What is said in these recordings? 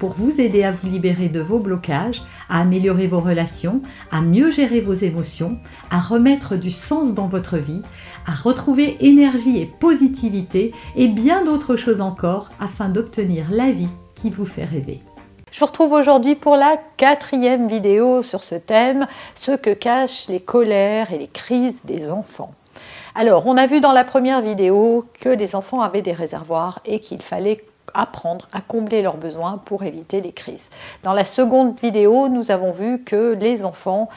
pour vous aider à vous libérer de vos blocages, à améliorer vos relations, à mieux gérer vos émotions, à remettre du sens dans votre vie, à retrouver énergie et positivité et bien d'autres choses encore afin d'obtenir la vie qui vous fait rêver. Je vous retrouve aujourd'hui pour la quatrième vidéo sur ce thème, ce que cachent les colères et les crises des enfants. Alors, on a vu dans la première vidéo que les enfants avaient des réservoirs et qu'il fallait apprendre à combler leurs besoins pour éviter les crises. Dans la seconde vidéo, nous avons vu que les enfants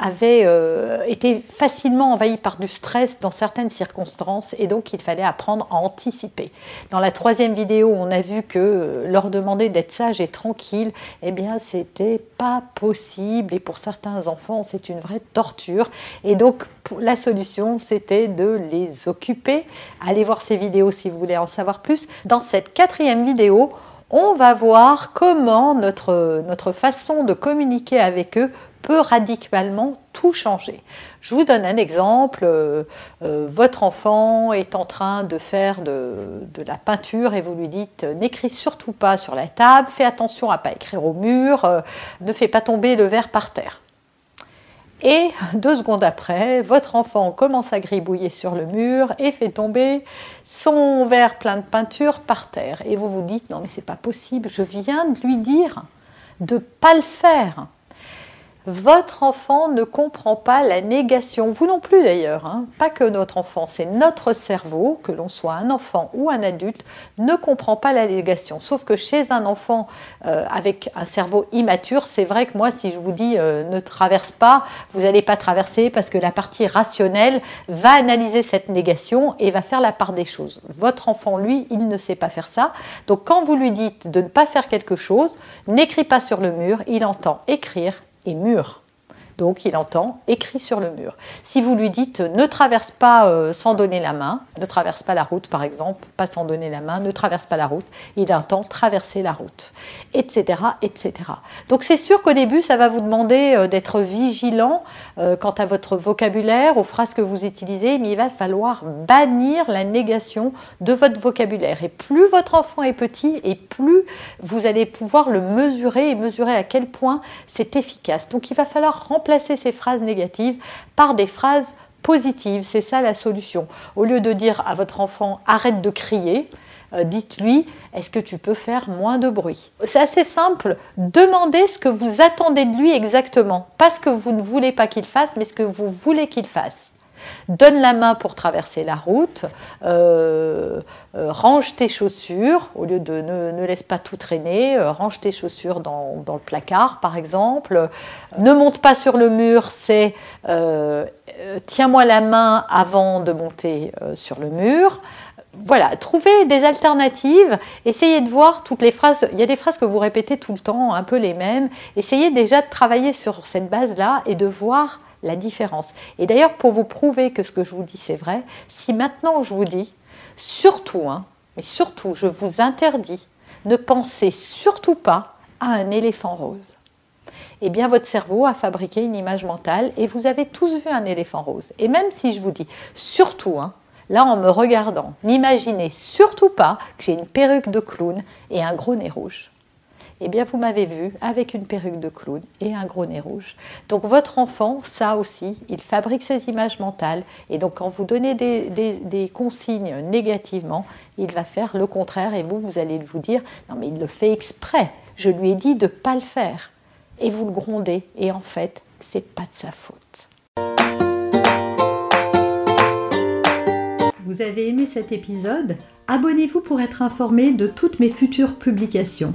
avaient euh, été facilement envahis par du stress dans certaines circonstances et donc il fallait apprendre à anticiper. Dans la troisième vidéo, on a vu que euh, leur demander d'être sage et tranquille, eh bien c'était pas possible et pour certains enfants c'est une vraie torture et donc la solution c'était de les occuper. Allez voir ces vidéos si vous voulez en savoir plus. Dans cette quatrième vidéo, on va voir comment notre, façon de communiquer avec eux peut radicalement tout changer. Je vous donne un exemple. Euh, euh, votre enfant est en train de faire de, la peinture et vous lui dites n'écris surtout pas sur la table, fais attention à pas écrire au mur, euh, ne fais pas tomber le verre par terre. Et deux secondes après, votre enfant commence à gribouiller sur le mur et fait tomber son verre plein de peinture par terre. Et vous vous dites non mais c'est pas possible, je viens de lui dire de pas le faire. Votre enfant ne comprend pas la négation, vous non plus d'ailleurs, hein. pas que notre enfant, c'est notre cerveau, que l'on soit un enfant ou un adulte, ne comprend pas la négation. Sauf que chez un enfant euh, avec un cerveau immature, c'est vrai que moi, si je vous dis euh, ne traverse pas, vous n'allez pas traverser parce que la partie rationnelle va analyser cette négation et va faire la part des choses. Votre enfant, lui, il ne sait pas faire ça. Donc quand vous lui dites de ne pas faire quelque chose, n'écris pas sur le mur, il entend écrire et mûr. Donc il entend écrit sur le mur. Si vous lui dites ne traverse pas euh, sans donner la main, ne traverse pas la route par exemple, pas sans donner la main, ne traverse pas la route, il entend traverser la route, etc. etc. Donc c'est sûr qu'au début ça va vous demander euh, d'être vigilant euh, quant à votre vocabulaire, aux phrases que vous utilisez, mais il va falloir bannir la négation de votre vocabulaire. Et plus votre enfant est petit et plus vous allez pouvoir le mesurer et mesurer à quel point c'est efficace. Donc il va falloir remplacer ces phrases négatives par des phrases positives. C'est ça la solution. Au lieu de dire à votre enfant arrête de crier, euh, dites-lui est-ce que tu peux faire moins de bruit? C'est assez simple. Demandez ce que vous attendez de lui exactement. Pas ce que vous ne voulez pas qu'il fasse, mais ce que vous voulez qu'il fasse. Donne la main pour traverser la route, euh, euh, range tes chaussures, au lieu de ne, laisse pas tout traîner, euh, range tes chaussures dans, le placard par exemple. Ne monte pas sur le mur, c'est tiens-moi la main avant de monter sur le mur. Voilà, trouvez des alternatives, essayez de voir toutes les phrases, il y a des phrases que vous répétez tout le temps, un peu les mêmes, essayez déjà de travailler sur cette base-là et de voir la différence. Et d'ailleurs, pour vous prouver que ce que je vous dis c'est vrai, si maintenant je vous dis, surtout, hein, mais surtout, je vous interdis, ne pensez surtout pas à un éléphant rose. Eh bien, votre cerveau a fabriqué une image mentale et vous avez tous vu un éléphant rose. Et même si je vous dis surtout, hein, là en me regardant, n'imaginez surtout pas que j'ai une perruque de clown et un gros nez rouge eh bien vous m'avez vu avec une perruque de clown et un gros nez rouge. Donc votre enfant, ça aussi, il fabrique ses images mentales et donc quand vous donnez des, consignes négativement, il va faire le contraire et vous, vous allez vous dire, non mais il le fait exprès, je lui ai dit de ne pas le faire. Et vous le grondez et en fait, c'est pas de sa faute. Vous avez aimé cet épisode? Abonnez-vous pour être informé de toutes mes futures publications.